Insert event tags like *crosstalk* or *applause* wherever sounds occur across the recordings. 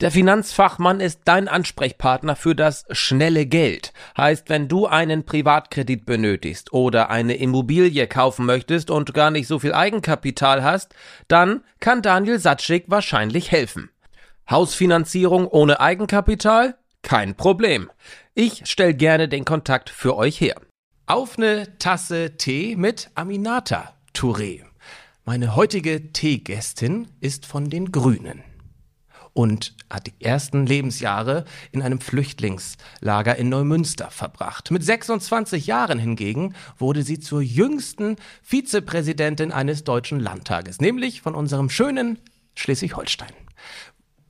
Der Finanzfachmann ist dein Ansprechpartner für das schnelle Geld. Heißt, wenn du einen Privatkredit benötigst oder eine Immobilie kaufen möchtest und gar nicht so viel Eigenkapital hast, dann kann Daniel Satschik wahrscheinlich helfen. Hausfinanzierung ohne Eigenkapital? Kein Problem. Ich stell gerne den Kontakt für euch her. Auf eine Tasse Tee mit Aminata Touré. Meine heutige Teegästin ist von den Grünen und hat die ersten Lebensjahre in einem Flüchtlingslager in Neumünster verbracht. Mit 26 Jahren hingegen wurde sie zur jüngsten Vizepräsidentin eines deutschen Landtages, nämlich von unserem schönen Schleswig-Holstein.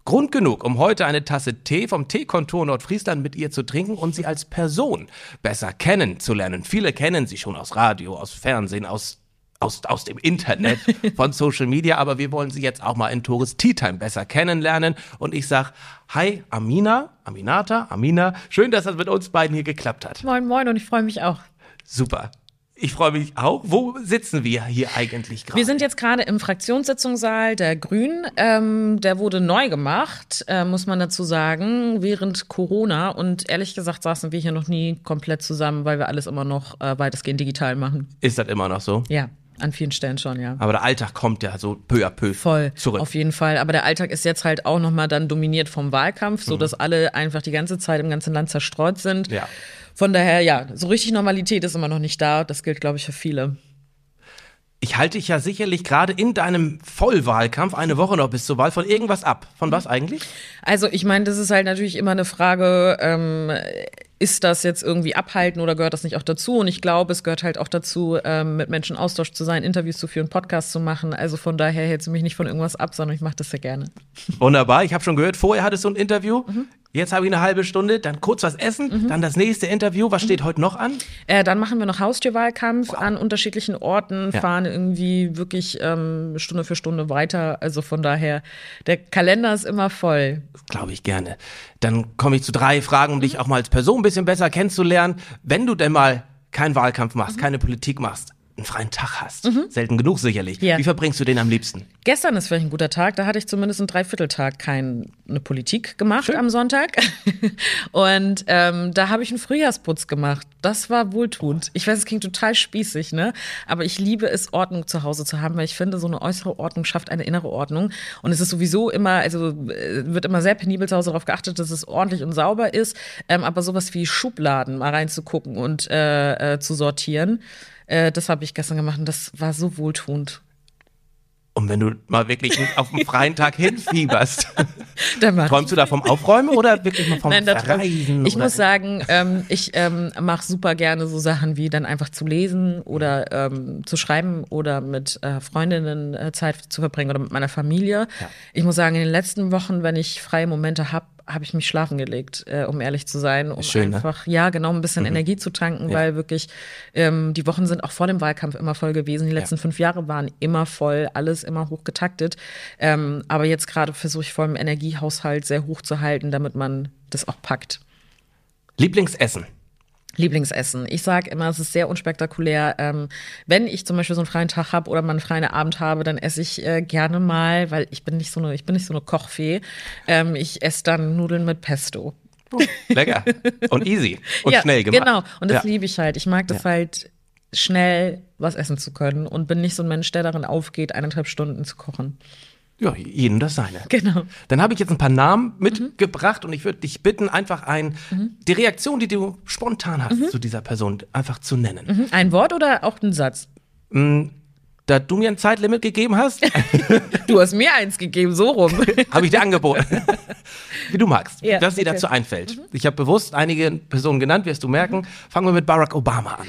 Grund genug, um heute eine Tasse Tee vom Teekontor Nordfriesland mit ihr zu trinken und sie als Person besser kennenzulernen. Viele kennen sie schon aus Radio, aus Fernsehen, aus aus, aus dem Internet, *laughs* von Social Media, aber wir wollen sie jetzt auch mal in Tourist Tea Time besser kennenlernen. Und ich sag, hi Amina, Aminata, Amina, schön, dass das mit uns beiden hier geklappt hat. Moin, moin und ich freue mich auch. Super. Ich freue mich auch. Wo sitzen wir hier eigentlich gerade? Wir sind jetzt gerade im Fraktionssitzungssaal der Grünen. Ähm, der wurde neu gemacht, äh, muss man dazu sagen, während Corona. Und ehrlich gesagt saßen wir hier noch nie komplett zusammen, weil wir alles immer noch äh, weitestgehend digital machen. Ist das immer noch so? Ja. An vielen Stellen schon, ja. Aber der Alltag kommt ja so peu à peu Voll, zurück. Auf jeden Fall. Aber der Alltag ist jetzt halt auch nochmal dann dominiert vom Wahlkampf, so dass alle einfach die ganze Zeit im ganzen Land zerstreut sind. Ja. Von daher, ja, so richtig Normalität ist immer noch nicht da. Das gilt, glaube ich, für viele. Ich halte dich ja sicherlich gerade in deinem Vollwahlkampf eine Woche noch bis zur Wahl von irgendwas ab. Von was eigentlich? Also ich meine, das ist halt natürlich immer eine Frage, ähm, ist das jetzt irgendwie abhalten oder gehört das nicht auch dazu? Und ich glaube, es gehört halt auch dazu, ähm, mit Menschen Austausch zu sein, Interviews zu führen, Podcasts zu machen. Also von daher hältst du mich nicht von irgendwas ab, sondern ich mache das sehr gerne. Wunderbar. Ich habe schon gehört, vorher hattest du ein Interview. Jetzt habe ich eine halbe Stunde, dann kurz was essen, dann das nächste Interview. Was steht heute noch an? Äh, dann machen wir noch Haustürwahlkampf an unterschiedlichen Orten, Ja. fahren irgendwie wirklich ähm, Stunde für Stunde weiter. Also von daher, der Kalender ist immer voll. Glaube ich gerne. Dann komme ich zu drei Fragen, um dich auch mal als Person ein bisschen besser kennenzulernen. Wenn du denn mal keinen Wahlkampf machst, keine Politik machst, einen freien Tag hast, selten genug sicherlich, Ja. wie verbringst du den am liebsten? Gestern ist vielleicht ein guter Tag, da hatte ich zumindest einen Dreivierteltag keine Politik gemacht am Sonntag. *laughs* Und ähm, da habe ich einen Frühjahrsputz gemacht. Das war wohltuend. Ich weiß, es klingt total spießig, ne? Aber ich liebe es, Ordnung zu Hause zu haben, weil ich finde, so eine äußere Ordnung schafft eine innere Ordnung. Und es ist sowieso immer, also äh, wird immer sehr penibel zu Hause darauf geachtet, dass es ordentlich und sauber ist. Ähm, aber sowas wie Schubladen mal reinzugucken und äh, äh, zu sortieren, äh, das habe ich gestern gemacht und das war so wohltuend. Und wenn du mal wirklich auf einen freien Tag hinfieberst, *laughs* träumst du da vom Aufräumen oder wirklich mal vom Nein, Verreisen? ich muss sagen, ähm, ich ähm, mache super gerne so Sachen wie dann einfach zu lesen oder ähm, zu schreiben oder mit äh, Freundinnen äh, Zeit zu verbringen oder mit meiner Familie. Ich muss sagen, in den letzten Wochen, wenn ich freie Momente habe, habe ich mich schlafen gelegt, äh, um ehrlich zu sein, um Schön, ne? einfach, ja, genau, ein bisschen Energie zu tanken, weil wirklich ähm, die Wochen sind auch vor dem Wahlkampf immer voll gewesen. Die letzten fünf Jahre waren immer voll, alles immer hoch getaktet. Ähm, aber jetzt gerade versuche ich voll im Energiehaushalt sehr hoch zu halten, damit man das auch packt. Lieblingsessen. Lieblingsessen. Ich sage immer, es ist sehr unspektakulär. Ähm, wenn ich zum Beispiel so einen freien Tag habe oder mal einen freien Abend habe, dann esse ich äh, gerne mal, weil ich bin nicht so eine, ich bin nicht so eine Kochfee. Ähm, ich esse dann Nudeln mit Pesto. Lecker. Und easy. Und *laughs* ja, schnell gemacht. Genau. Und das Ja. liebe ich halt. Ich mag das halt schnell was essen zu können und bin nicht so ein Mensch, der darin aufgeht, eineinhalb Stunden zu kochen. Ja, jedem das seine. Genau. Dann habe ich jetzt ein paar Namen mitgebracht und ich würde dich bitten, einfach ein, die Reaktion, die du spontan hast zu dieser Person, einfach zu nennen. Ein Wort oder auch ein Satz? Da du mir ein Zeitlimit gegeben hast, *laughs* Du hast mir eins gegeben, so rum. *laughs* habe ich dir angeboten. *laughs* Wie du magst, Ja, was dir okay. dazu einfällt. Ich habe bewusst einige Personen genannt, wirst du merken. Fangen wir mit Barack Obama an.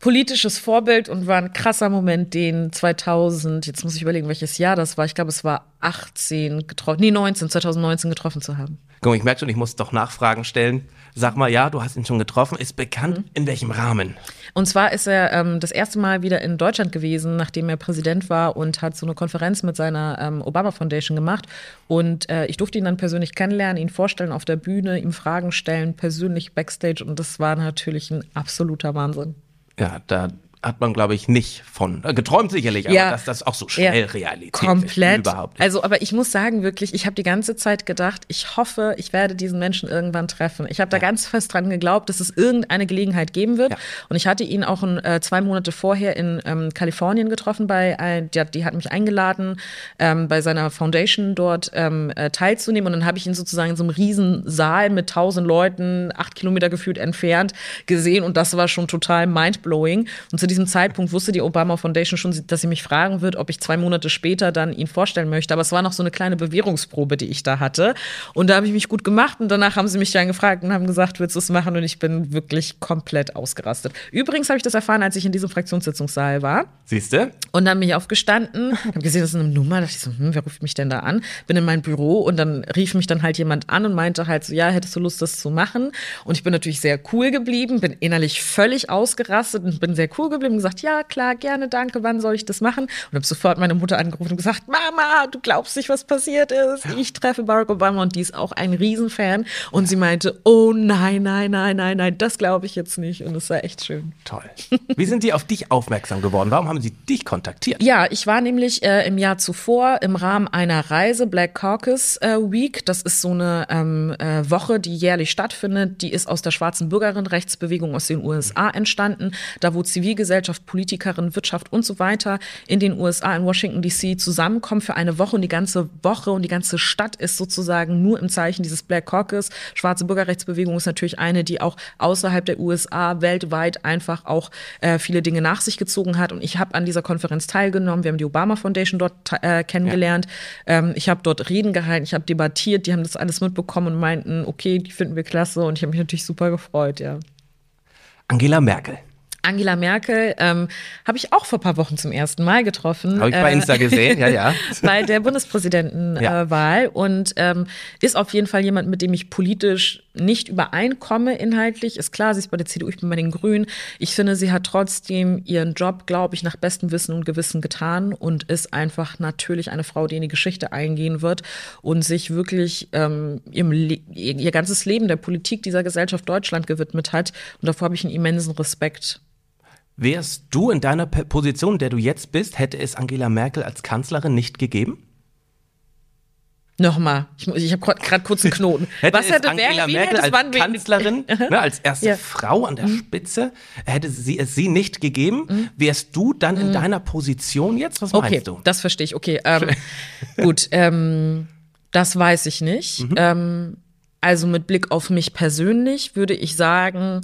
Politisches Vorbild und war ein krasser Moment, den 2000, jetzt muss ich überlegen, welches Jahr das war. Ich glaube, es war 18 getroffen, nee, 19, 2019 getroffen zu haben. Guck, mal, ich merke schon, ich muss doch Nachfragen stellen. Sag mal, ja, du hast ihn schon getroffen. Ist bekannt, mhm. in welchem Rahmen? Und zwar ist er ähm, das erste Mal wieder in Deutschland gewesen, nachdem er Präsident war und hat so eine Konferenz mit seiner ähm, Obama Foundation gemacht. Und äh, ich durfte ihn dann persönlich kennenlernen, ihn vorstellen auf der Bühne, ihm Fragen stellen, persönlich backstage. Und das war natürlich ein absoluter Wahnsinn. Ja, da hat man, glaube ich, nicht von. Äh, geträumt sicherlich, aber ja, dass das auch so schnell ja, Realität komplett. Ist, überhaupt. Also, aber ich muss sagen, wirklich, ich habe die ganze Zeit gedacht, ich hoffe, ich werde diesen Menschen irgendwann treffen. Ich habe da ganz fest dran geglaubt, dass es irgendeine Gelegenheit geben wird. Ja. Und ich hatte ihn auch ein, äh, zwei Monate vorher in ähm, Kalifornien getroffen. Bei, äh, die, die, hat mich eingeladen, ähm, bei seiner Foundation dort ähm, äh, teilzunehmen. Und dann habe ich ihn sozusagen in so einem riesen Saal mit tausend Leuten, acht Kilometer gefühlt entfernt, gesehen. Und das war schon total mindblowing. Und zu diesem Zeitpunkt wusste die Obama Foundation schon, dass sie mich fragen wird, ob ich zwei Monate später dann ihn vorstellen möchte. Aber es war noch so eine kleine Bewährungsprobe, die ich da hatte. Und da habe ich mich gut gemacht und danach haben sie mich dann gefragt und haben gesagt, willst du es machen? Und ich bin wirklich komplett ausgerastet. Übrigens habe ich das erfahren, als ich in diesem Fraktionssitzungssaal war. Siehst du? Und dann bin ich aufgestanden, habe gesehen, das ist eine Nummer. Da dachte ich so, hm, wer ruft mich denn da an? Bin in mein Büro und dann rief mich dann halt jemand an und meinte halt so, ja, hättest du Lust, das zu machen? Und ich bin natürlich sehr cool geblieben, bin innerlich völlig ausgerastet und bin sehr cool geblieben und gesagt, ja, klar, gerne, danke, wann soll ich das machen? Und habe sofort meine Mutter angerufen und gesagt, Mama, du glaubst nicht, was passiert ist. Ich treffe Barack Obama und die ist auch ein Riesenfan. Und sie meinte, oh nein, nein, nein, nein, nein, das glaube ich jetzt nicht. Und es war echt schön. Toll. Wie sind die auf dich aufmerksam geworden? Warum haben sie dich kontaktiert? Ja, ich war nämlich äh, im Jahr zuvor im Rahmen einer Reise, Black Caucus äh, Week. Das ist so eine ähm, äh, Woche, die jährlich stattfindet. Die ist aus der schwarzen Bürgerinnenrechtsbewegung aus den USA entstanden. Da wo Zivilgesellschaft Gesellschaft, Politikerinnen, Wirtschaft und so weiter in den USA, in Washington DC zusammenkommen für eine Woche und die ganze Woche und die ganze Stadt ist sozusagen nur im Zeichen dieses Black Caucus. Schwarze Bürgerrechtsbewegung ist natürlich eine, die auch außerhalb der USA weltweit einfach auch äh, viele Dinge nach sich gezogen hat. Und ich habe an dieser Konferenz teilgenommen. Wir haben die Obama Foundation dort äh, kennengelernt. Ja. Ähm, ich habe dort Reden gehalten, ich habe debattiert, die haben das alles mitbekommen und meinten, okay, die finden wir klasse und ich habe mich natürlich super gefreut, ja. Angela Merkel. Angela Merkel ähm, habe ich auch vor ein paar Wochen zum ersten Mal getroffen. Habe ich bei äh, Insta gesehen, ja, ja. *laughs* bei der Bundespräsidentenwahl ja. äh, und ähm, ist auf jeden Fall jemand, mit dem ich politisch nicht übereinkomme inhaltlich. Ist klar, sie ist bei der CDU, ich bin bei den Grünen. Ich finde, sie hat trotzdem ihren Job, glaube ich, nach bestem Wissen und Gewissen getan und ist einfach natürlich eine Frau, die in die Geschichte eingehen wird und sich wirklich ähm, ihr ganzes Leben der Politik dieser Gesellschaft Deutschland gewidmet hat. Und davor habe ich einen immensen Respekt. Wärst du in deiner Position, in der du jetzt bist, hätte es Angela Merkel als Kanzlerin nicht gegeben? Nochmal, ich, ich habe gerade kurz einen Knoten. *laughs* hätte Was hätte Angela Merkel als Kanzlerin, *laughs* ne, als erste ja. Frau an der mhm. Spitze, hätte sie es sie nicht gegeben, mhm. wärst du dann in mhm. deiner Position jetzt? Was okay, meinst du? Das verstehe ich. Okay, ähm, *laughs* gut, ähm, das weiß ich nicht. Mhm. Ähm, also mit Blick auf mich persönlich würde ich sagen,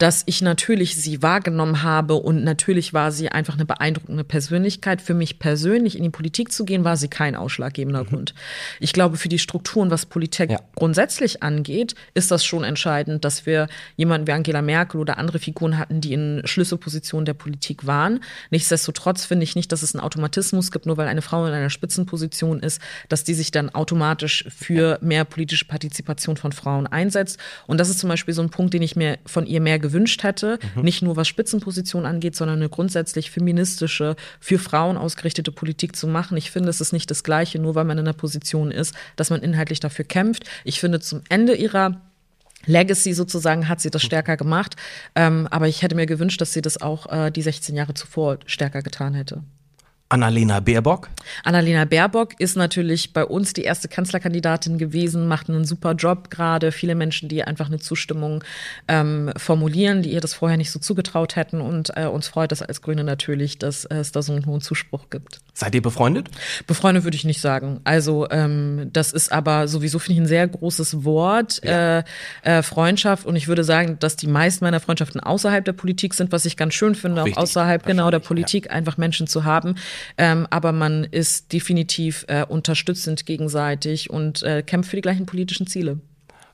dass ich natürlich sie wahrgenommen habe und natürlich war sie einfach eine beeindruckende Persönlichkeit. Für mich persönlich in die Politik zu gehen, war sie kein ausschlaggebender mhm. Grund. Ich glaube, für die Strukturen, was Politik ja. grundsätzlich angeht, ist das schon entscheidend, dass wir jemanden wie Angela Merkel oder andere Figuren hatten, die in Schlüsselpositionen der Politik waren. Nichtsdestotrotz finde ich nicht, dass es einen Automatismus gibt, nur weil eine Frau in einer Spitzenposition ist, dass die sich dann automatisch für mehr politische Partizipation von Frauen einsetzt. Und das ist zum Beispiel so ein Punkt, den ich mir von ihr mehr gewünscht gewünscht hätte. Mhm. Nicht nur was Spitzenpositionen angeht, sondern eine grundsätzlich feministische, für Frauen ausgerichtete Politik zu machen. Ich finde, es ist nicht das Gleiche, nur weil man in einer Position ist, dass man inhaltlich dafür kämpft. Ich finde, zum Ende ihrer Legacy sozusagen hat sie das stärker gemacht. Ähm, aber ich hätte mir gewünscht, dass sie das auch äh, die 16 Jahre zuvor stärker getan hätte. Annalena Baerbock? Annalena Baerbock ist natürlich bei uns die erste Kanzlerkandidatin gewesen, macht einen super Job gerade. Viele Menschen, die einfach eine Zustimmung ähm, formulieren, die ihr das vorher nicht so zugetraut hätten. Und äh, uns freut es als Grüne natürlich, dass es da so einen hohen Zuspruch gibt. Seid ihr befreundet? Befreundet würde ich nicht sagen. Also ähm, das ist aber sowieso, finde ich, ein sehr großes Wort, ja. äh, äh, Freundschaft. Und ich würde sagen, dass die meisten meiner Freundschaften außerhalb der Politik sind, was ich ganz schön finde, auch, auch außerhalb genau der Politik, ja. einfach Menschen zu haben ähm, aber man ist definitiv äh, unterstützend gegenseitig und äh, kämpft für die gleichen politischen Ziele.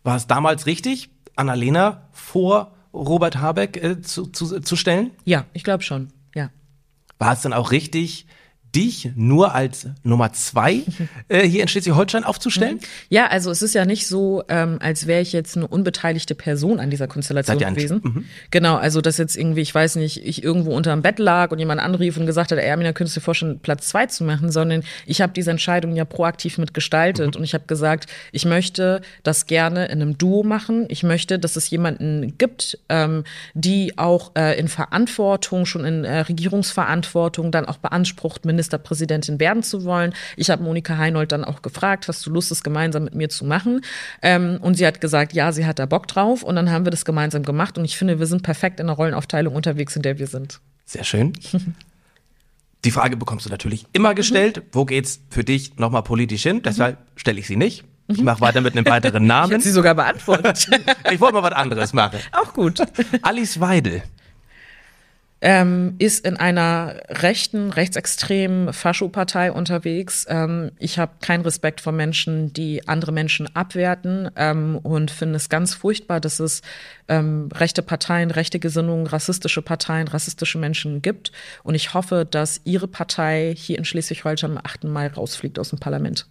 War es damals richtig, Annalena vor Robert Habeck äh, zu, zu, zu stellen? Ja, ich glaube schon, ja. War es dann auch richtig, dich nur als Nummer zwei *laughs* äh, hier in Schleswig-Holstein aufzustellen? Ja, also es ist ja nicht so, ähm, als wäre ich jetzt eine unbeteiligte Person an dieser Konstellation gewesen. Mhm. Genau, also dass jetzt irgendwie, ich weiß nicht, ich irgendwo unterm Bett lag und jemand anrief und gesagt hat, Ermina, könntest du dir vorstellen, Platz zwei zu machen, sondern ich habe diese Entscheidung ja proaktiv mitgestaltet mhm. und ich habe gesagt, ich möchte das gerne in einem Duo machen. Ich möchte, dass es jemanden gibt, ähm, die auch äh, in Verantwortung, schon in äh, Regierungsverantwortung dann auch beansprucht, mindestens Ministerpräsidentin werden zu wollen. Ich habe Monika Heinold dann auch gefragt, hast du Lust, das gemeinsam mit mir zu machen? Ähm, und sie hat gesagt, ja, sie hat da Bock drauf. Und dann haben wir das gemeinsam gemacht. Und ich finde, wir sind perfekt in der Rollenaufteilung unterwegs, in der wir sind. Sehr schön. *laughs* Die Frage bekommst du natürlich immer gestellt. Wo geht's für dich nochmal politisch hin? Deshalb stelle ich sie nicht. Ich mache weiter mit einem weiteren *laughs* Namen. Ich sie sogar beantwortet. *laughs* ich wollte mal was anderes machen. Auch gut. Alice Weidel ähm, ist in einer rechten, rechtsextremen Faschopartei unterwegs. Ähm, ich habe keinen Respekt vor Menschen, die andere Menschen abwerten ähm, und finde es ganz furchtbar, dass es ähm, rechte Parteien, rechte Gesinnungen, rassistische Parteien, rassistische Menschen gibt. Und ich hoffe, dass Ihre Partei hier in Schleswig-Holstein am 8. Mai rausfliegt aus dem Parlament.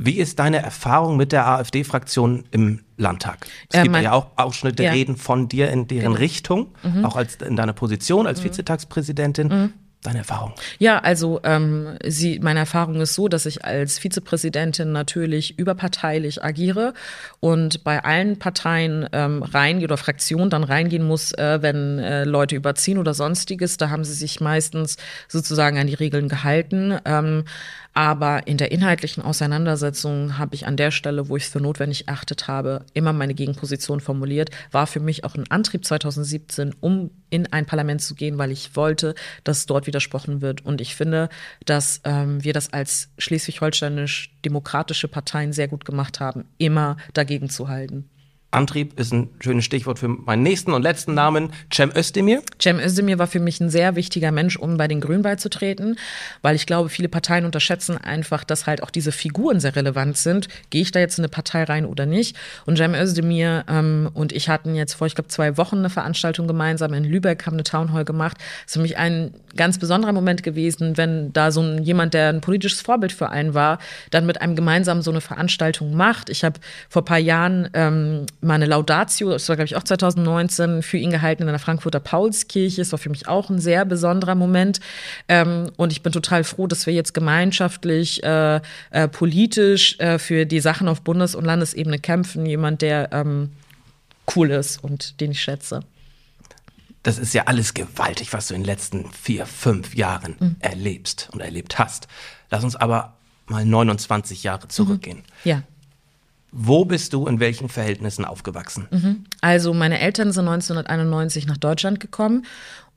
Wie ist deine Erfahrung mit der AfD-Fraktion im Landtag? Es äh, gibt ja auch Ausschnitte, ja. Reden von dir in deren genau. Richtung, mhm. auch als in deiner Position als mhm. Vizetagspräsidentin. Mhm. Deine Erfahrung? Ja, also ähm, sie, meine Erfahrung ist so, dass ich als Vizepräsidentin natürlich überparteilich agiere und bei allen Parteien ähm, reingehen oder Fraktionen dann reingehen muss, äh, wenn äh, Leute überziehen oder sonstiges. Da haben sie sich meistens sozusagen an die Regeln gehalten. Ähm, aber in der inhaltlichen Auseinandersetzung habe ich an der Stelle, wo ich es für notwendig erachtet habe, immer meine Gegenposition formuliert. War für mich auch ein Antrieb 2017, um in ein Parlament zu gehen, weil ich wollte, dass dort widersprochen wird. Und ich finde, dass ähm, wir das als schleswig-holsteinisch-demokratische Parteien sehr gut gemacht haben, immer dagegen zu halten. Antrieb ist ein schönes Stichwort für meinen nächsten und letzten Namen, Cem Özdemir. Cem Özdemir war für mich ein sehr wichtiger Mensch, um bei den Grünen beizutreten, weil ich glaube, viele Parteien unterschätzen einfach, dass halt auch diese Figuren sehr relevant sind. Gehe ich da jetzt in eine Partei rein oder nicht? Und Cem Özdemir ähm, und ich hatten jetzt vor, ich glaube, zwei Wochen eine Veranstaltung gemeinsam in Lübeck, haben eine Townhall gemacht. Das ist für mich ein ganz besonderer Moment gewesen, wenn da so ein, jemand, der ein politisches Vorbild für einen war, dann mit einem gemeinsam so eine Veranstaltung macht. Ich habe vor paar Jahren ähm, meine Laudatio, das war glaube ich auch 2019, für ihn gehalten in der Frankfurter Paulskirche. Das war für mich auch ein sehr besonderer Moment. Ähm, und ich bin total froh, dass wir jetzt gemeinschaftlich, äh, äh, politisch äh, für die Sachen auf Bundes- und Landesebene kämpfen. Jemand, der ähm, cool ist und den ich schätze. Das ist ja alles gewaltig, was du in den letzten vier, fünf Jahren mhm. erlebst und erlebt hast. Lass uns aber mal 29 Jahre zurückgehen. Mhm. Ja. Wo bist du in welchen Verhältnissen aufgewachsen? Mhm. Also meine Eltern sind 1991 nach Deutschland gekommen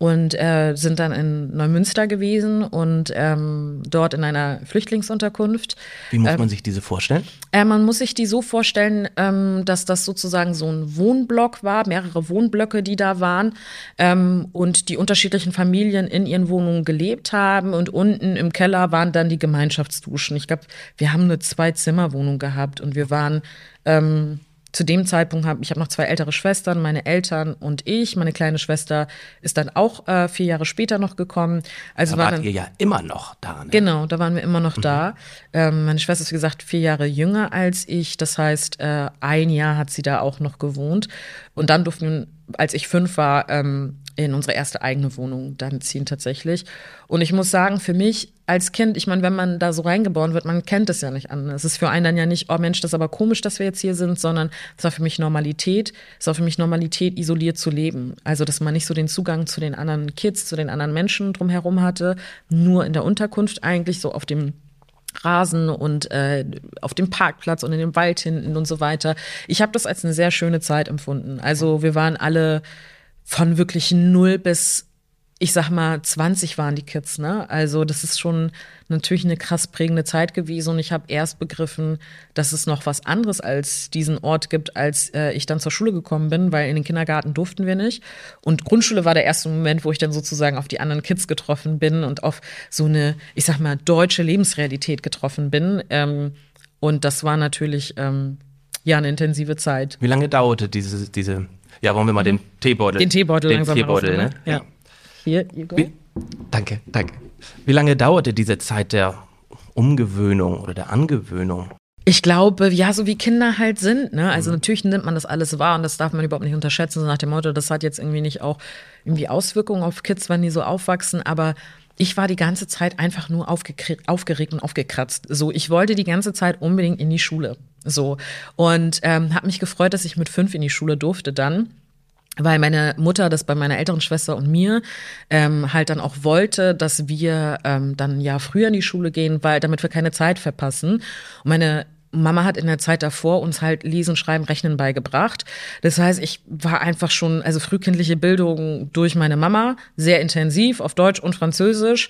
und äh, sind dann in Neumünster gewesen und ähm, dort in einer Flüchtlingsunterkunft. Wie muss man ähm, sich diese vorstellen? Äh, man muss sich die so vorstellen, ähm, dass das sozusagen so ein Wohnblock war, mehrere Wohnblöcke, die da waren ähm, und die unterschiedlichen Familien in ihren Wohnungen gelebt haben und unten im Keller waren dann die Gemeinschaftsduschen. Ich glaube, wir haben eine Zwei-Zimmer-Wohnung gehabt und wir waren ähm, zu dem Zeitpunkt habe ich habe noch zwei ältere Schwestern, meine Eltern und ich. Meine kleine Schwester ist dann auch äh, vier Jahre später noch gekommen. Also da wart dann, ihr ja immer noch da. Ne? Genau, da waren wir immer noch mhm. da. Ähm, meine Schwester ist wie gesagt vier Jahre jünger als ich. Das heißt, äh, ein Jahr hat sie da auch noch gewohnt. Und dann durften wir, als ich fünf war, ähm, in unsere erste eigene Wohnung dann ziehen tatsächlich. Und ich muss sagen, für mich als Kind, ich meine, wenn man da so reingeboren wird, man kennt es ja nicht anders. Es ist für einen dann ja nicht, oh Mensch, das ist aber komisch, dass wir jetzt hier sind, sondern es war für mich Normalität. Es war für mich Normalität, isoliert zu leben. Also, dass man nicht so den Zugang zu den anderen Kids, zu den anderen Menschen drumherum hatte, nur in der Unterkunft eigentlich so auf dem Rasen und äh, auf dem Parkplatz und in dem Wald hinten und so weiter. Ich habe das als eine sehr schöne Zeit empfunden. Also wir waren alle von wirklich null bis, ich sag mal, 20 waren die Kids, ne? Also das ist schon natürlich eine krass prägende Zeit gewesen und ich habe erst begriffen, dass es noch was anderes als diesen Ort gibt, als äh, ich dann zur Schule gekommen bin, weil in den Kindergarten durften wir nicht. Und Grundschule war der erste Moment, wo ich dann sozusagen auf die anderen Kids getroffen bin und auf so eine, ich sag mal, deutsche Lebensrealität getroffen bin. Ähm, und das war natürlich ähm, ja eine intensive Zeit. Wie lange dauerte diese, diese ja, wollen wir mal den Teebeutel. Den Teebeutel den langsam Teebeutel, ne? Ja. Hier, Igor. Wie, danke, danke. Wie lange dauerte diese Zeit der Umgewöhnung oder der Angewöhnung? Ich glaube, ja, so wie Kinder halt sind, ne? Also mhm. natürlich nimmt man das alles wahr und das darf man überhaupt nicht unterschätzen, so nach dem Motto, das hat jetzt irgendwie nicht auch irgendwie Auswirkungen auf Kids, wenn die so aufwachsen, aber ich war die ganze Zeit einfach nur aufgeregt und aufgekratzt. So, ich wollte die ganze Zeit unbedingt in die Schule. So. Und ähm, habe mich gefreut, dass ich mit fünf in die Schule durfte dann weil meine Mutter das bei meiner älteren Schwester und mir ähm, halt dann auch wollte, dass wir ähm, dann ja früher in die Schule gehen, weil damit wir keine Zeit verpassen. Und meine Mama hat in der Zeit davor uns halt Lesen, Schreiben, Rechnen beigebracht. Das heißt, ich war einfach schon, also frühkindliche Bildung durch meine Mama, sehr intensiv auf Deutsch und Französisch.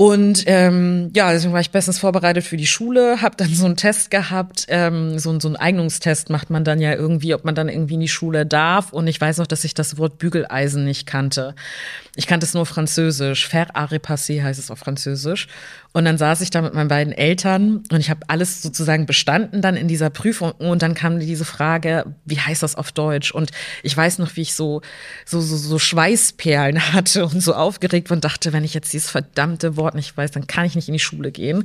Und ähm, ja, deswegen war ich bestens vorbereitet für die Schule, habe dann so einen Test gehabt, ähm, so, so einen Eignungstest macht man dann ja irgendwie, ob man dann irgendwie in die Schule darf. Und ich weiß noch, dass ich das Wort Bügeleisen nicht kannte. Ich kannte es nur Französisch. Faire à repasser heißt es auf Französisch. Und dann saß ich da mit meinen beiden Eltern und ich habe alles sozusagen bestanden dann in dieser Prüfung. Und dann kam diese Frage, wie heißt das auf Deutsch? Und ich weiß noch, wie ich so, so, so, so Schweißperlen *laughs* hatte und so aufgeregt und dachte, wenn ich jetzt dieses verdammte Wort nicht weiß, dann kann ich nicht in die Schule gehen.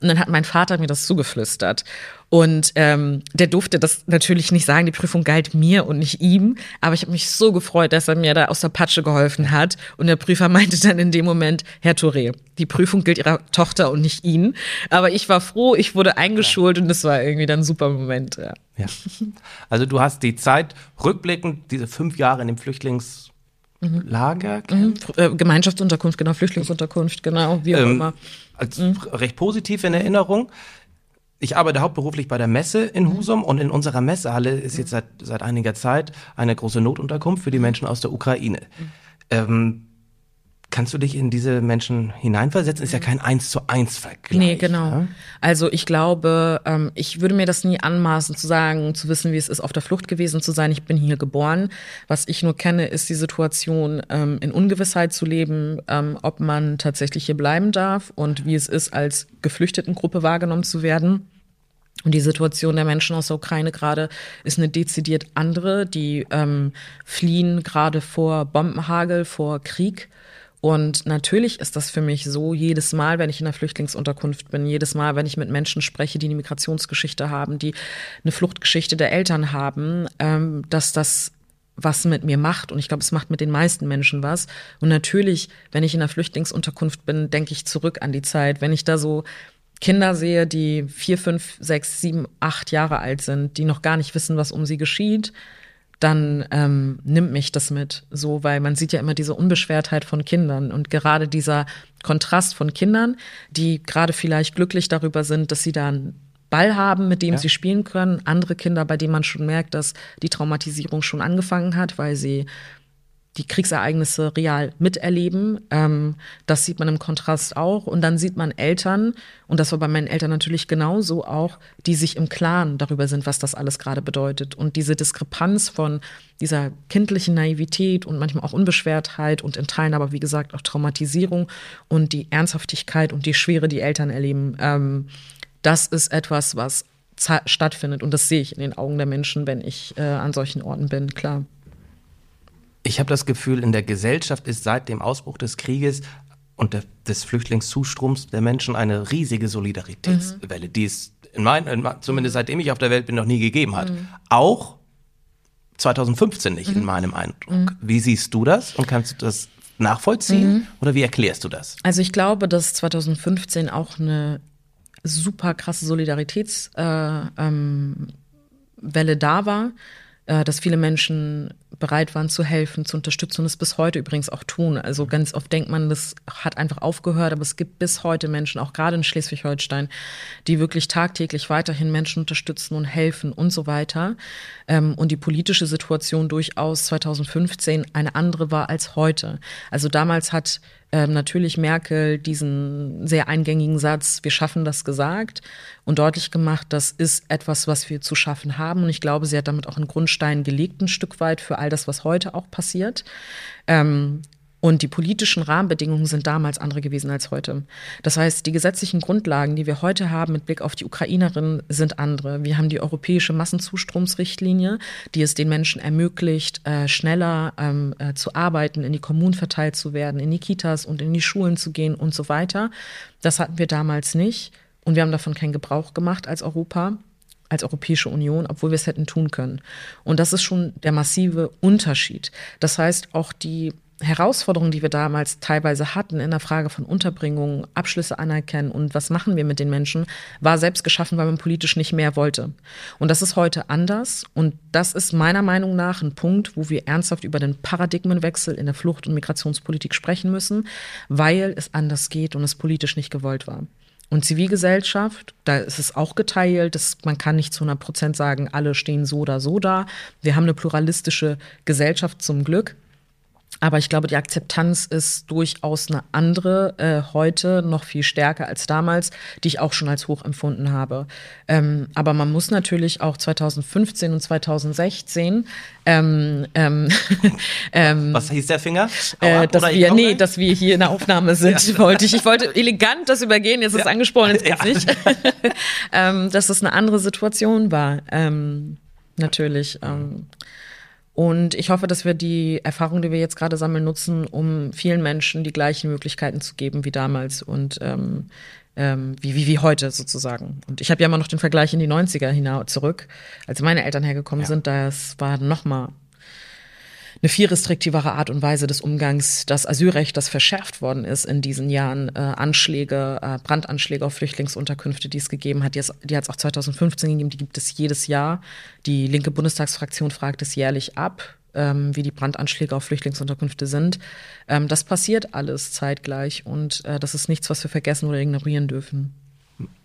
Und dann hat mein Vater mir das zugeflüstert. Und ähm, der durfte das natürlich nicht sagen, die Prüfung galt mir und nicht ihm. Aber ich habe mich so gefreut, dass er mir da aus der Patsche geholfen hat. Und der Prüfer *laughs* meinte dann in dem Moment, Herr Touré, die Prüfung gilt Ihrer Tochter und nicht Ihnen. Aber ich war froh, ich wurde eingeschult und das war irgendwie dann ein super Moment. Ja. ja. Also du hast die Zeit rückblickend, diese fünf Jahre in dem Flüchtlings Lager? Mhm. Äh, Gemeinschaftsunterkunft, genau, Flüchtlingsunterkunft, genau, wie auch ähm, immer. Als mhm. recht positiv in Erinnerung ich arbeite hauptberuflich bei der Messe in mhm. Husum und in unserer Messehalle ist jetzt seit, seit einiger Zeit eine große Notunterkunft für die Menschen aus der Ukraine. Mhm. Ähm, Kannst du dich in diese Menschen hineinversetzen? Ist ja kein eins zu eins Vergleich. Nee, genau. Ja? Also ich glaube, ähm, ich würde mir das nie anmaßen zu sagen, zu wissen, wie es ist, auf der Flucht gewesen zu sein. Ich bin hier geboren. Was ich nur kenne, ist die Situation, ähm, in Ungewissheit zu leben, ähm, ob man tatsächlich hier bleiben darf und wie es ist, als Geflüchtetengruppe wahrgenommen zu werden. Und die Situation der Menschen aus der Ukraine gerade ist eine dezidiert andere. Die ähm, fliehen gerade vor Bombenhagel, vor Krieg und natürlich ist das für mich so, jedes Mal, wenn ich in der Flüchtlingsunterkunft bin, jedes Mal, wenn ich mit Menschen spreche, die eine Migrationsgeschichte haben, die eine Fluchtgeschichte der Eltern haben, ähm, dass das was mit mir macht. Und ich glaube, es macht mit den meisten Menschen was. Und natürlich, wenn ich in der Flüchtlingsunterkunft bin, denke ich zurück an die Zeit. Wenn ich da so Kinder sehe, die vier, fünf, sechs, sieben, acht Jahre alt sind, die noch gar nicht wissen, was um sie geschieht, dann ähm, nimmt mich das mit, so, weil man sieht ja immer diese Unbeschwertheit von Kindern und gerade dieser Kontrast von Kindern, die gerade vielleicht glücklich darüber sind, dass sie da einen Ball haben, mit dem ja. sie spielen können, andere Kinder, bei denen man schon merkt, dass die Traumatisierung schon angefangen hat, weil sie die Kriegsereignisse real miterleben. Ähm, das sieht man im Kontrast auch. Und dann sieht man Eltern, und das war bei meinen Eltern natürlich genauso auch, die sich im Klaren darüber sind, was das alles gerade bedeutet. Und diese Diskrepanz von dieser kindlichen Naivität und manchmal auch Unbeschwertheit und in Teilen aber, wie gesagt, auch Traumatisierung und die Ernsthaftigkeit und die Schwere, die Eltern erleben, ähm, das ist etwas, was stattfindet. Und das sehe ich in den Augen der Menschen, wenn ich äh, an solchen Orten bin, klar. Ich habe das Gefühl, in der Gesellschaft ist seit dem Ausbruch des Krieges und der, des Flüchtlingszustroms der Menschen eine riesige Solidaritätswelle, mhm. die es in mein, in, zumindest seitdem ich auf der Welt bin, noch nie gegeben hat. Mhm. Auch 2015 nicht, mhm. in meinem Eindruck. Mhm. Wie siehst du das und kannst du das nachvollziehen mhm. oder wie erklärst du das? Also ich glaube, dass 2015 auch eine super krasse Solidaritätswelle äh, ähm, da war, äh, dass viele Menschen bereit waren zu helfen, zu unterstützen und es bis heute übrigens auch tun. Also ganz oft denkt man, das hat einfach aufgehört, aber es gibt bis heute Menschen, auch gerade in Schleswig-Holstein, die wirklich tagtäglich weiterhin Menschen unterstützen und helfen und so weiter. Ähm, und die politische Situation durchaus 2015 eine andere war als heute. Also damals hat ähm, natürlich Merkel diesen sehr eingängigen Satz, wir schaffen das gesagt und deutlich gemacht, das ist etwas, was wir zu schaffen haben. Und ich glaube, sie hat damit auch einen Grundstein gelegt, ein Stück weit für all das, was heute auch passiert. Ähm, Und die politischen Rahmenbedingungen sind damals andere gewesen als heute. Das heißt, die gesetzlichen Grundlagen, die wir heute haben mit Blick auf die Ukrainerinnen, sind andere. Wir haben die europäische Massenzustromsrichtlinie, die es den Menschen ermöglicht, äh, schneller ähm, äh, zu arbeiten, in die Kommunen verteilt zu werden, in die Kitas und in die Schulen zu gehen und so weiter. Das hatten wir damals nicht. Und wir haben davon keinen Gebrauch gemacht als Europa als Europäische Union, obwohl wir es hätten tun können. Und das ist schon der massive Unterschied. Das heißt, auch die Herausforderungen, die wir damals teilweise hatten in der Frage von Unterbringung, Abschlüsse anerkennen und was machen wir mit den Menschen, war selbst geschaffen, weil man politisch nicht mehr wollte. Und das ist heute anders. Und das ist meiner Meinung nach ein Punkt, wo wir ernsthaft über den Paradigmenwechsel in der Flucht- und Migrationspolitik sprechen müssen, weil es anders geht und es politisch nicht gewollt war. Und Zivilgesellschaft, da ist es auch geteilt. Das, man kann nicht zu 100 Prozent sagen, alle stehen so oder so da. Wir haben eine pluralistische Gesellschaft zum Glück. Aber ich glaube, die Akzeptanz ist durchaus eine andere, äh, heute noch viel stärker als damals, die ich auch schon als hoch empfunden habe. Ähm, aber man muss natürlich auch 2015 und 2016 ähm, ähm, *laughs* ähm, Was hieß der Finger? Äh, dass wir, nee, dass wir hier in der Aufnahme *laughs* sind, ja. wollte ich. Ich wollte elegant das übergehen, jetzt ist es angesprochen, jetzt geht's ja. nicht. *laughs* ähm, dass das eine andere Situation war. Ähm, natürlich. Und ich hoffe, dass wir die Erfahrung, die wir jetzt gerade sammeln, nutzen, um vielen Menschen die gleichen Möglichkeiten zu geben wie damals und ähm, ähm, wie, wie, wie heute sozusagen. Und ich habe ja immer noch den Vergleich in die 90er hinaus zurück, als meine Eltern hergekommen ja. sind. Das war noch mal eine viel restriktivere Art und Weise des Umgangs, das Asylrecht, das verschärft worden ist in diesen Jahren, äh, Anschläge, äh, Brandanschläge auf Flüchtlingsunterkünfte, die es gegeben hat, die, die hat es auch 2015 gegeben, die gibt es jedes Jahr. Die linke Bundestagsfraktion fragt es jährlich ab, ähm, wie die Brandanschläge auf Flüchtlingsunterkünfte sind. Ähm, das passiert alles zeitgleich und äh, das ist nichts, was wir vergessen oder ignorieren dürfen.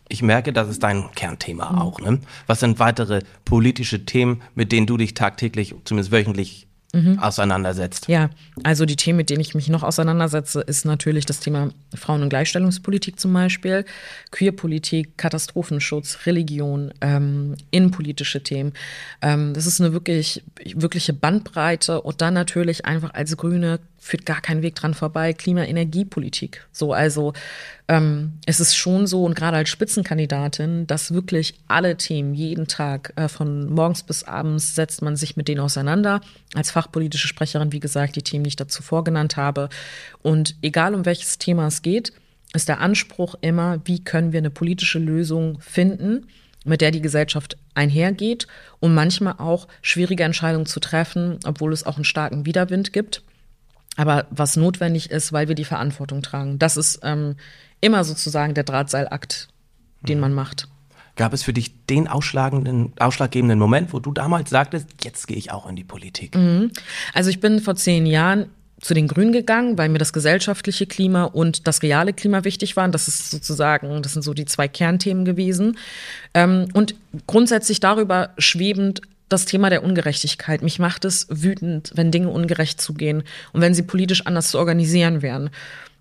Ich merke, das ist dein Kernthema mhm. auch. Ne? Was sind weitere politische Themen, mit denen du dich tagtäglich, zumindest wöchentlich mhm. auseinandersetzt. Ja, also die Themen, mit denen ich mich noch auseinandersetze, ist natürlich das Thema Frauen- und Gleichstellungspolitik zum Beispiel, Queerpolitik, Katastrophenschutz, Religion, ähm, innenpolitische Themen. Ähm, das ist eine wirklich, wirkliche Bandbreite und dann natürlich einfach als Grüne führt gar kein Weg dran vorbei, Klima-Energiepolitik. So, also ähm, es ist schon so, und gerade als Spitzenkandidatin, dass wirklich alle Themen jeden Tag, äh, von morgens bis abends, setzt man sich mit denen auseinander. Als fachpolitische Sprecherin, wie gesagt, die Themen, die ich dazu vorgenannt habe. Und egal um welches Thema es geht, ist der Anspruch immer, wie können wir eine politische Lösung finden, mit der die Gesellschaft einhergeht, um manchmal auch schwierige Entscheidungen zu treffen, obwohl es auch einen starken Widerwind gibt aber was notwendig ist, weil wir die Verantwortung tragen. Das ist ähm, immer sozusagen der Drahtseilakt, den man macht. Gab es für dich den ausschlagenden, ausschlaggebenden Moment, wo du damals sagtest, jetzt gehe ich auch in die Politik? Mhm. Also ich bin vor zehn Jahren zu den Grünen gegangen, weil mir das gesellschaftliche Klima und das reale Klima wichtig waren. Das ist sozusagen, das sind so die zwei Kernthemen gewesen. Ähm, und grundsätzlich darüber schwebend das Thema der Ungerechtigkeit. Mich macht es wütend, wenn Dinge ungerecht zugehen und wenn sie politisch anders zu organisieren wären.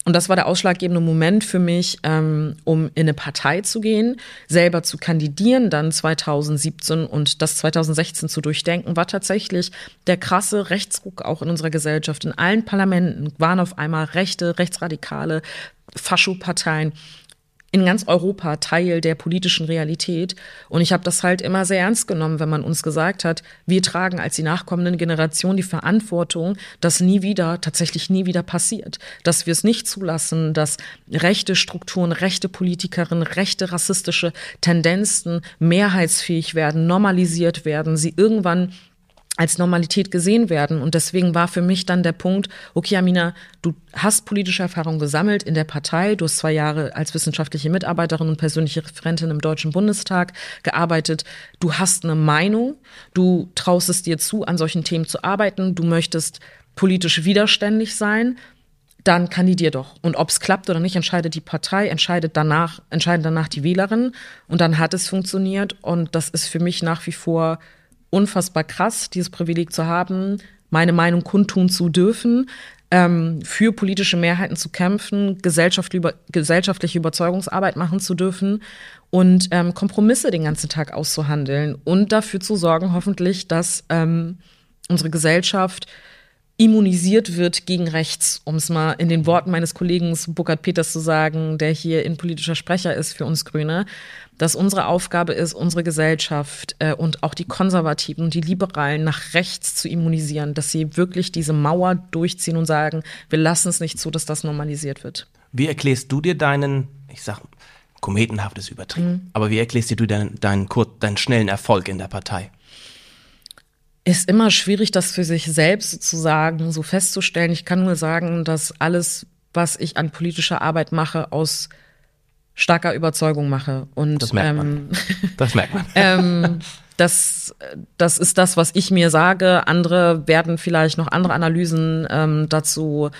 Und das war der ausschlaggebende Moment für mich, ähm, um in eine Partei zu gehen, selber zu kandidieren, dann 2017 und das 2016 zu durchdenken, war tatsächlich der krasse Rechtsruck auch in unserer Gesellschaft. In allen Parlamenten waren auf einmal rechte, rechtsradikale Faschoparteien in ganz Europa Teil der politischen Realität. Und ich habe das halt immer sehr ernst genommen, wenn man uns gesagt hat, wir tragen als die nachkommenden Generationen die Verantwortung, dass nie wieder, tatsächlich nie wieder passiert. Dass wir es nicht zulassen, dass rechte Strukturen, rechte Politikerinnen, rechte rassistische Tendenzen mehrheitsfähig werden, normalisiert werden, sie irgendwann als Normalität gesehen werden. Und deswegen war für mich dann der Punkt, okay, Amina, du hast politische Erfahrung gesammelt in der Partei, du hast zwei Jahre als wissenschaftliche Mitarbeiterin und persönliche Referentin im Deutschen Bundestag gearbeitet, du hast eine Meinung, du traust es dir zu, an solchen Themen zu arbeiten, du möchtest politisch widerständig sein, dann kandidier doch. Und ob es klappt oder nicht, entscheidet die Partei, entscheidet danach, entscheiden danach die Wählerinnen. Und dann hat es funktioniert. Und das ist für mich nach wie vor unfassbar krass, dieses Privileg zu haben, meine Meinung kundtun zu dürfen, ähm, für politische Mehrheiten zu kämpfen, gesellschaftliche Überzeugungsarbeit machen zu dürfen und ähm, Kompromisse den ganzen Tag auszuhandeln und dafür zu sorgen, hoffentlich, dass ähm, unsere Gesellschaft immunisiert wird gegen rechts, um es mal in den Worten meines Kollegen Burkhard Peters zu sagen, der hier in politischer Sprecher ist für uns Grüne, dass unsere Aufgabe ist, unsere Gesellschaft äh, und auch die Konservativen und die Liberalen nach rechts zu immunisieren, dass sie wirklich diese Mauer durchziehen und sagen, wir lassen es nicht zu, dass das normalisiert wird. Wie erklärst du dir deinen, ich sag, kometenhaftes übertrieben, mhm. aber wie erklärst du dir deinen, deinen, deinen schnellen Erfolg in der Partei? Ist immer schwierig, das für sich selbst sozusagen so festzustellen. Ich kann nur sagen, dass alles, was ich an politischer Arbeit mache, aus starker Überzeugung mache. Und das merkt man. Ähm, *laughs* das merkt man. ähm, das, das ist das, was ich mir sage. Andere werden vielleicht noch andere Analysen ähm, dazu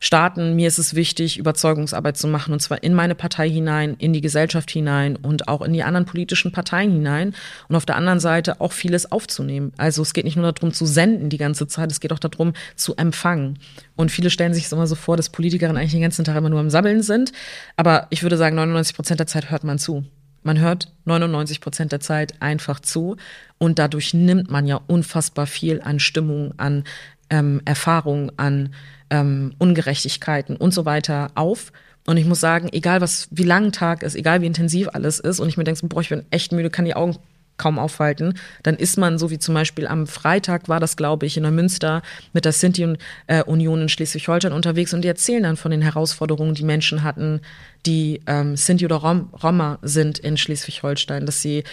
starten. Mir ist es wichtig, Überzeugungsarbeit zu machen, und zwar in meine Partei hinein, in die Gesellschaft hinein und auch in die anderen politischen Parteien hinein. Und auf der anderen Seite auch vieles aufzunehmen. Also es geht nicht nur darum zu senden die ganze Zeit, es geht auch darum zu empfangen. Und viele stellen sich es immer so vor, dass Politikerinnen eigentlich den ganzen Tag immer nur am Sammeln sind. Aber ich würde sagen, 99 Prozent der Zeit hört man zu. Man hört 99 Prozent der Zeit einfach zu und dadurch nimmt man ja unfassbar viel an Stimmung, an ähm, Erfahrung, an ähm, Ungerechtigkeiten und so weiter auf. Und ich muss sagen, egal was, wie lang ein Tag ist, egal wie intensiv alles ist, und ich mir denke, boah, ich bin echt müde, kann die Augen kaum aufhalten, dann ist man, so wie zum Beispiel am Freitag war das, glaube ich, in der Münster mit der Sinti-Union in Schleswig-Holstein unterwegs und die erzählen dann von den Herausforderungen, die Menschen hatten, die ähm, Sinti oder Rom Roma sind in Schleswig-Holstein, dass sie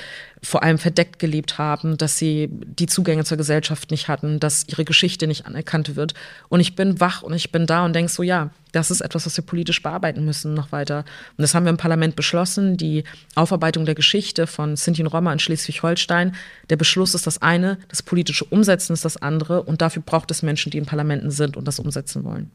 vor allem verdeckt gelebt haben, dass sie die Zugänge zur Gesellschaft nicht hatten, dass ihre Geschichte nicht anerkannt wird. Und ich bin wach und ich bin da und denke so, ja, das ist etwas, was wir politisch bearbeiten müssen noch weiter. Und das haben wir im Parlament beschlossen, die Aufarbeitung der Geschichte von Sinti und Roma in Schleswig-Holstein. Der Beschluss ist das eine, das politische Umsetzen ist das andere und dafür braucht es Menschen, die in Parlamenten sind und das umsetzen wollen.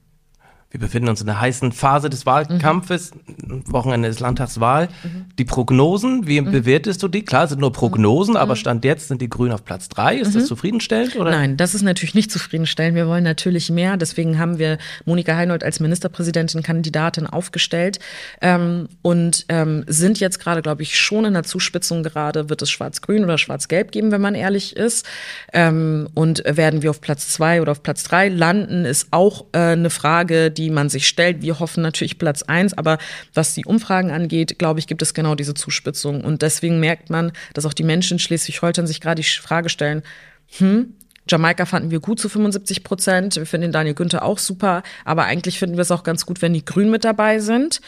Wir befinden uns in der heißen Phase des Wahlkampfes, mhm. Wochenende des Landtagswahl. Mhm. Die Prognosen, wie mhm. bewertest du die? Klar, sind nur Prognosen, aber mhm. Stand jetzt sind die Grünen auf Platz drei. Ist das mhm. zufriedenstellend? Oder? Nein, das ist natürlich nicht zufriedenstellend. Wir wollen natürlich mehr. Deswegen haben wir Monika Heinold als Ministerpräsidentin Kandidatin aufgestellt ähm, und ähm, sind jetzt gerade, glaube ich, schon in der Zuspitzung gerade. Wird es Schwarz-Grün oder Schwarz-Gelb geben, wenn man ehrlich ist? Ähm, und werden wir auf Platz zwei oder auf Platz drei landen, ist auch äh, eine Frage, die die man sich stellt. Wir hoffen natürlich Platz eins, aber was die Umfragen angeht, glaube ich, gibt es genau diese Zuspitzung. Und deswegen merkt man, dass auch die Menschen in Schleswig-Holstein sich gerade die Frage stellen, hm, Jamaika fanden wir gut zu 75 Prozent. Wir finden den Daniel Günther auch super. Aber eigentlich finden wir es auch ganz gut, wenn die Grünen mit dabei sind.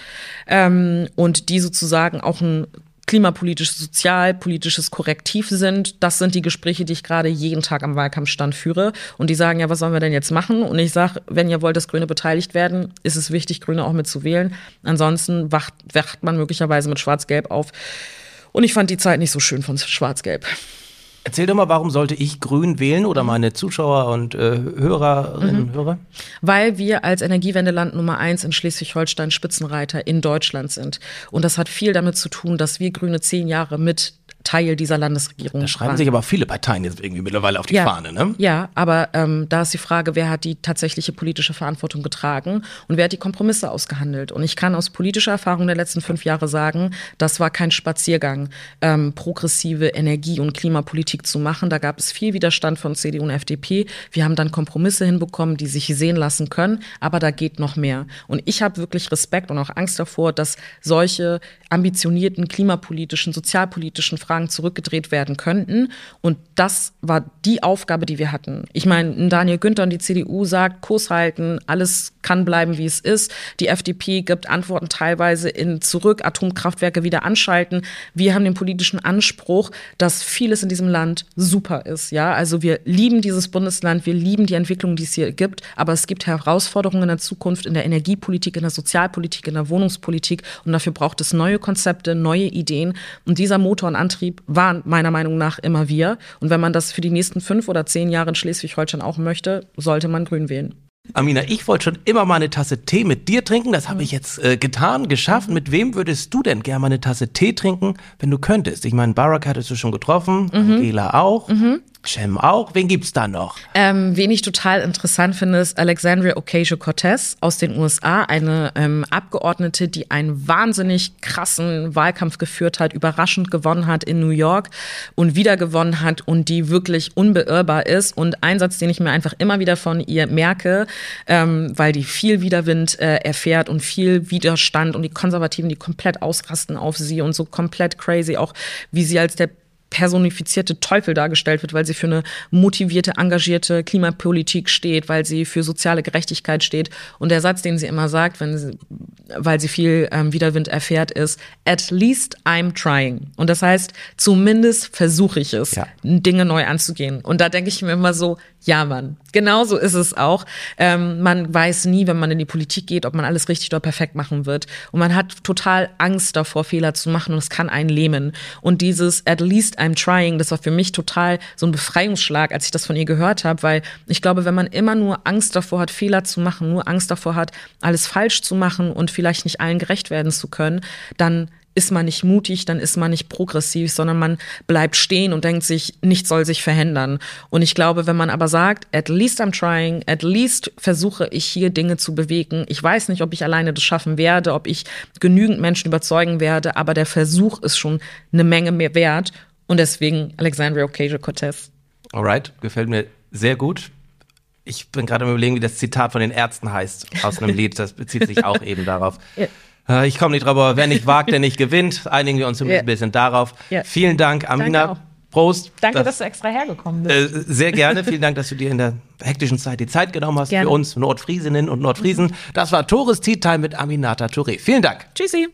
Ähm, und die sozusagen auch ein klimapolitisches, sozialpolitisches Korrektiv sind. Das sind die Gespräche, die ich gerade jeden Tag am Wahlkampfstand führe. Und die sagen, ja, was sollen wir denn jetzt machen? Und ich sage, wenn ihr wollt, dass Grüne beteiligt werden, ist es wichtig, Grüne auch mitzuwählen. Ansonsten wacht, wacht man möglicherweise mit Schwarz-Gelb auf. Und ich fand die Zeit nicht so schön von Schwarz-Gelb. Erzähl doch mal, warum sollte ich Grün wählen oder meine Zuschauer und äh, Hörerinnen und mhm. Hörer? Weil wir als Energiewendeland Nummer eins in Schleswig-Holstein Spitzenreiter in Deutschland sind. Und das hat viel damit zu tun, dass wir Grüne zehn Jahre mit Teil dieser Landesregierung. Da schreiben waren. sich aber viele Parteien jetzt irgendwie mittlerweile auf die ja, Fahne, ne? Ja, aber ähm, da ist die Frage, wer hat die tatsächliche politische Verantwortung getragen und wer hat die Kompromisse ausgehandelt. Und ich kann aus politischer Erfahrung der letzten fünf Jahre sagen, das war kein Spaziergang, ähm, progressive Energie- und Klimapolitik zu machen. Da gab es viel Widerstand von CDU und FDP. Wir haben dann Kompromisse hinbekommen, die sich sehen lassen können, aber da geht noch mehr. Und ich habe wirklich Respekt und auch Angst davor, dass solche ambitionierten klimapolitischen, sozialpolitischen Fragen Fragen zurückgedreht werden könnten. Und das war die Aufgabe, die wir hatten. Ich meine, Daniel Günther und die CDU sagt, Kurs halten, alles kann bleiben, wie es ist. Die FDP gibt Antworten teilweise in zurück, Atomkraftwerke wieder anschalten. Wir haben den politischen Anspruch, dass vieles in diesem Land super ist. Ja, also wir lieben dieses Bundesland, wir lieben die Entwicklung, die es hier gibt, aber es gibt Herausforderungen in der Zukunft, in der Energiepolitik, in der Sozialpolitik, in der Wohnungspolitik und dafür braucht es neue Konzepte, neue Ideen und dieser Motor und Antrieb Antrieb waren meiner Meinung nach immer wir. Und wenn man das für die nächsten fünf oder zehn Jahre in Schleswig-Holstein auch möchte, sollte man Grün wählen. Amina, ich wollte schon immer mal eine Tasse Tee mit dir trinken. Das habe ich jetzt äh, getan, geschafft. Mit wem würdest du denn gerne mal eine Tasse Tee trinken, wenn du könntest? Ich meine, Barack hattest du schon getroffen, mhm. Angela auch. Mhm. Cem auch. Wen gibt's da noch? Ähm, wen ich total interessant finde, ist Alexandria Ocasio-Cortez aus den USA, eine ähm, Abgeordnete, die einen wahnsinnig krassen Wahlkampf geführt hat, überraschend gewonnen hat in New York und wieder gewonnen hat und die wirklich unbeirrbar ist. Und ein Satz, den ich mir einfach immer wieder von ihr merke, ähm, weil die viel Widerwind äh, erfährt und viel Widerstand und die Konservativen, die komplett ausrasten auf sie und so komplett crazy, auch wie sie als der personifizierte Teufel dargestellt wird, weil sie für eine motivierte, engagierte Klimapolitik steht, weil sie für soziale Gerechtigkeit steht. Und der Satz, den sie immer sagt, wenn sie, weil sie viel ähm, Widerwind erfährt, ist, at least I'm trying. Und das heißt, zumindest versuche ich es, ja. Dinge neu anzugehen. Und da denke ich mir immer so, ja, Mann, genau so ist es auch. Ähm, man weiß nie, wenn man in die Politik geht, ob man alles richtig oder perfekt machen wird. Und man hat total Angst davor, Fehler zu machen und es kann einen lähmen. Und dieses at least I'm trying, das war für mich total so ein Befreiungsschlag, als ich das von ihr gehört habe, weil ich glaube, wenn man immer nur Angst davor hat, Fehler zu machen, nur Angst davor hat, alles falsch zu machen und vielleicht nicht allen gerecht werden zu können, dann ist man nicht mutig, dann ist man nicht progressiv, sondern man bleibt stehen und denkt sich, nichts soll sich verändern. Und ich glaube, wenn man aber sagt, at least I'm trying, at least versuche ich hier Dinge zu bewegen. Ich weiß nicht, ob ich alleine das schaffen werde, ob ich genügend Menschen überzeugen werde, aber der Versuch ist schon eine Menge mehr wert. Und deswegen Alexandria Ocasio-Cortez. Alright, gefällt mir sehr gut. Ich bin gerade am überlegen, wie das Zitat von den Ärzten heißt aus einem Lied. Das bezieht sich auch *laughs* eben darauf. Ja. Äh, ich komme nicht drüber, wer nicht wagt, der nicht gewinnt. Einigen wir uns ein yeah. bisschen darauf. Yeah. Vielen Dank, Amina. Prost. Danke, das, dass du extra hergekommen bist. Äh, sehr gerne. Vielen Dank, dass du dir in der hektischen Zeit die Zeit genommen hast gerne. für uns Nordfriesinnen und Nordfriesen. Das war Tores Tea Time mit Aminata Touré. Vielen Dank. Tschüssi.